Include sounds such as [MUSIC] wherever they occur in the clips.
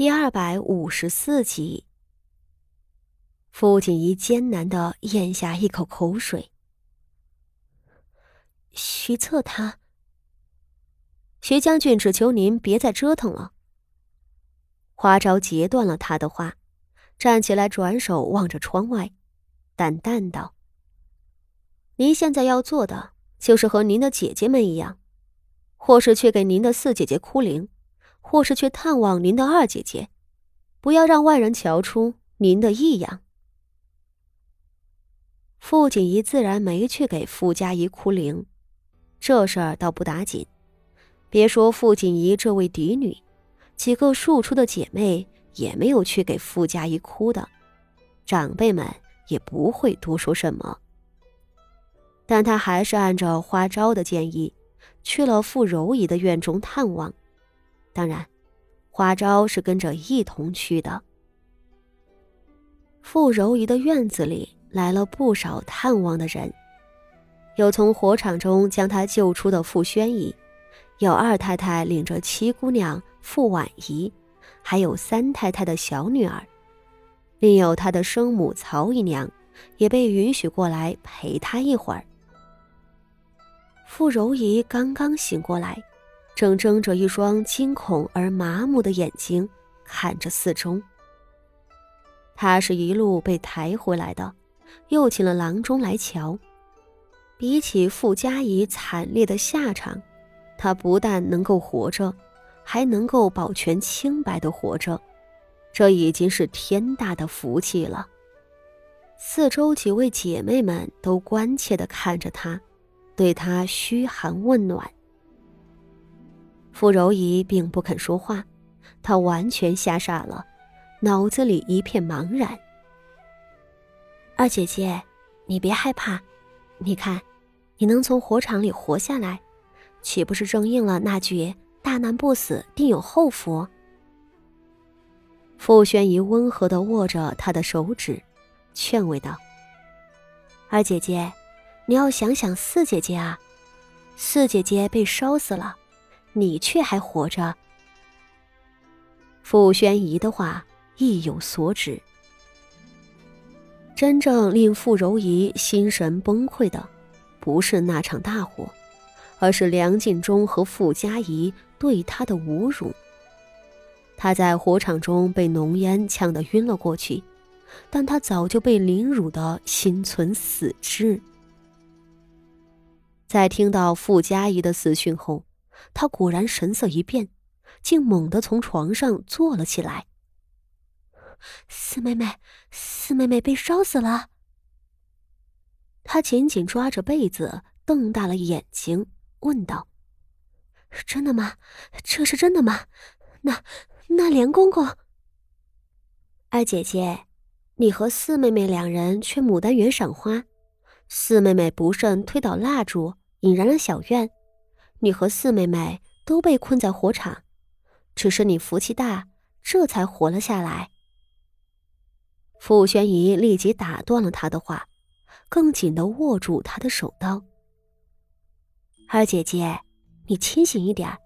第二百五十四集，傅锦仪艰难的咽下一口口水。徐策他，徐将军只求您别再折腾了。花昭截断了他的话，站起来，转手望着窗外，淡淡道：“您现在要做的，就是和您的姐姐们一样，或是去给您的四姐姐哭灵。”或是去探望您的二姐姐，不要让外人瞧出您的异样。傅锦仪自然没去给傅家怡哭灵，这事儿倒不打紧。别说傅锦仪这位嫡女，几个庶出的姐妹也没有去给傅家怡哭的，长辈们也不会多说什么。但他还是按照花招的建议，去了傅柔仪的院中探望。当然，花招是跟着一同去的。傅柔仪的院子里来了不少探望的人，有从火场中将他救出的傅宣仪，有二太太领着七姑娘傅婉仪，还有三太太的小女儿，另有他的生母曹姨娘，也被允许过来陪他一会儿。傅柔仪刚刚醒过来。正睁着一双惊恐而麻木的眼睛看着四周。他是一路被抬回来的，又请了郎中来瞧。比起傅家仪惨烈的下场，他不但能够活着，还能够保全清白的活着，这已经是天大的福气了。四周几位姐妹们都关切地看着他，对他嘘寒问暖。傅柔仪并不肯说话，她完全吓傻了，脑子里一片茫然。二姐姐，你别害怕，你看，你能从火场里活下来，岂不是正应了那句“大难不死，定有后福”？傅宣仪温和的握着她的手指，劝慰道：“二姐姐，你要想想四姐姐啊，四姐姐被烧死了。”你却还活着。傅宣仪的话意有所指。真正令傅柔仪心神崩溃的，不是那场大火，而是梁敬忠和傅家仪对他的侮辱。他在火场中被浓烟呛得晕了过去，但他早就被凌辱的心存死志。在听到傅家仪的死讯后。他果然神色一变，竟猛地从床上坐了起来。四妹妹，四妹妹被烧死了。他紧紧抓着被子，瞪大了眼睛，问道：“真的吗？这是真的吗？那那连公公……二姐姐，你和四妹妹两人去牡丹园赏花，四妹妹不慎推倒蜡烛，引燃了小院。”你和四妹妹都被困在火场，只是你福气大，这才活了下来。傅宣仪立即打断了他的话，更紧的握住他的手刀。二姐姐，你清醒一点，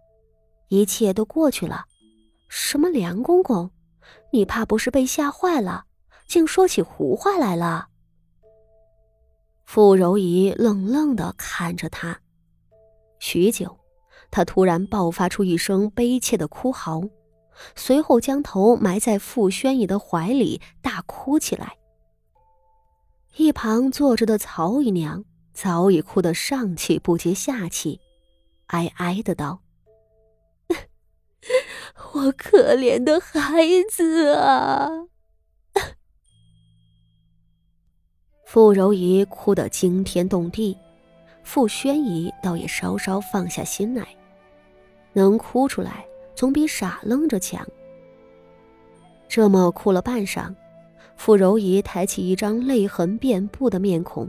一切都过去了。什么梁公公，你怕不是被吓坏了，竟说起胡话来了？傅柔仪愣愣的看着他。许久，他突然爆发出一声悲切的哭嚎，随后将头埋在傅宣仪的怀里，大哭起来。一旁坐着的曹姨娘早已哭得上气不接下气，哀哀的道：“ [LAUGHS] 我可怜的孩子啊！”傅柔仪哭得惊天动地。傅宣仪倒也稍稍放下心来，能哭出来总比傻愣着强。这么哭了半晌，傅柔仪抬起一张泪痕遍布的面孔，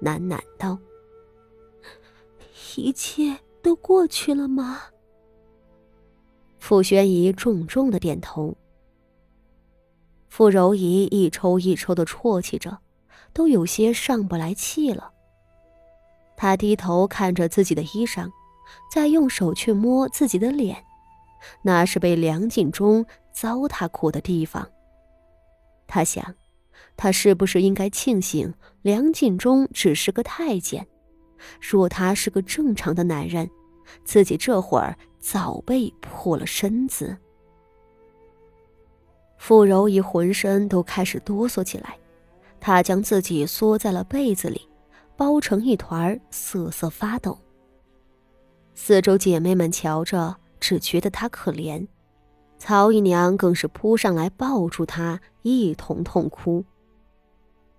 喃喃道：“一切都过去了吗？”傅宣仪重重的点头。傅柔仪一抽一抽的啜泣着，都有些上不来气了。他低头看着自己的衣裳，再用手去摸自己的脸，那是被梁锦忠糟蹋过的地方。他想，他是不是应该庆幸梁锦忠只是个太监？若他是个正常的男人，自己这会儿早被破了身子。傅柔仪浑身都开始哆嗦起来，她将自己缩在了被子里，包成一团，瑟瑟发抖。四周姐妹们瞧着，只觉得她可怜。曹姨娘更是扑上来抱住她，一同痛哭。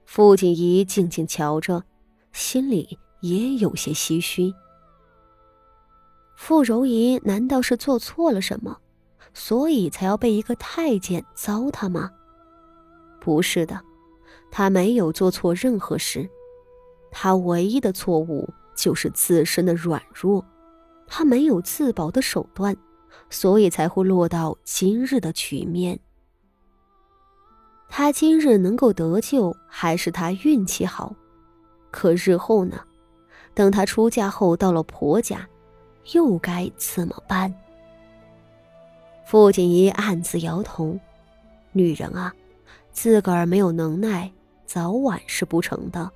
傅锦仪静静瞧着，心里也有些唏嘘。傅柔仪难道是做错了什么？所以才要被一个太监糟蹋吗？不是的，他没有做错任何事，他唯一的错误就是自身的软弱，他没有自保的手段，所以才会落到今日的局面。他今日能够得救，还是他运气好，可日后呢？等他出嫁后到了婆家，又该怎么办？傅锦仪暗自摇头：“女人啊，自个儿没有能耐，早晚是不成的。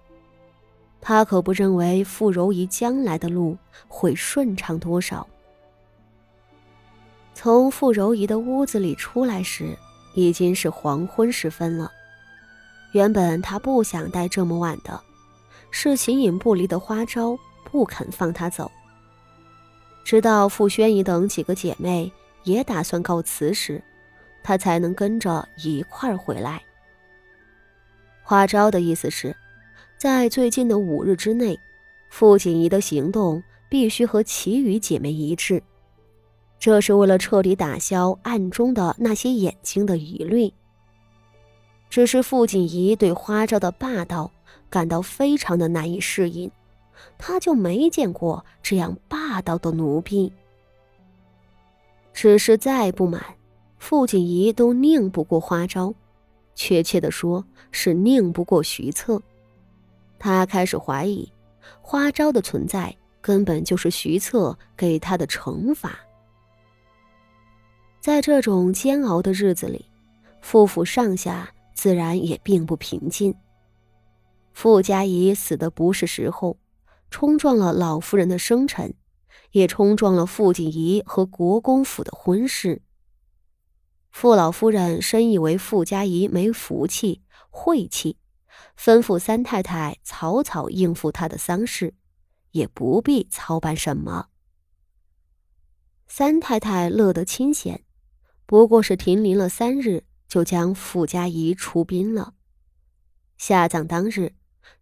她可不认为傅柔仪将来的路会顺畅多少。”从傅柔仪的屋子里出来时，已经是黄昏时分了。原本她不想待这么晚的，是形影不离的花招不肯放她走。直到傅宣仪等几个姐妹。也打算告辞时，他才能跟着一块儿回来。花招的意思是，在最近的五日之内，傅锦仪的行动必须和其余姐妹一致。这是为了彻底打消暗中的那些眼睛的疑虑。只是傅锦仪对花招的霸道感到非常的难以适应，他就没见过这样霸道的奴婢。只是再不满，傅锦仪都拧不过花招，确切的说是拧不过徐策。他开始怀疑，花招的存在根本就是徐策给他的惩罚。在这种煎熬的日子里，傅府上下自然也并不平静。傅家仪死的不是时候，冲撞了老夫人的生辰。也冲撞了傅锦仪和国公府的婚事。傅老夫人深以为傅家仪没福气、晦气，吩咐三太太草草应付她的丧事，也不必操办什么。三太太乐得清闲，不过是停灵了三日，就将傅家仪出殡了。下葬当日，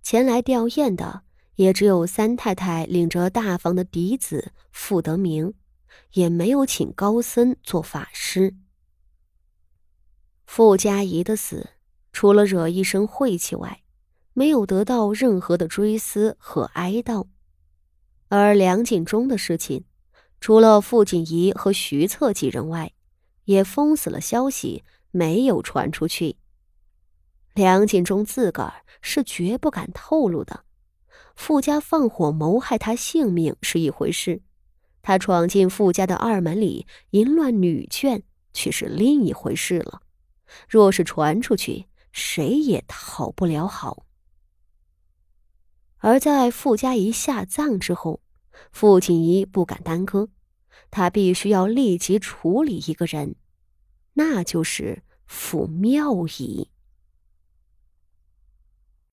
前来吊唁的。也只有三太太领着大房的嫡子傅德明，也没有请高僧做法师。傅家仪的死，除了惹一身晦气外，没有得到任何的追思和哀悼。而梁景忠的事情，除了傅锦仪和徐策几人外，也封死了消息，没有传出去。梁景忠自个儿是绝不敢透露的。傅家放火谋害他性命是一回事，他闯进傅家的二门里淫乱女眷却是另一回事了。若是传出去，谁也讨不了好。而在傅家仪下葬之后，傅锦仪不敢耽搁，他必须要立即处理一个人，那就是傅妙仪。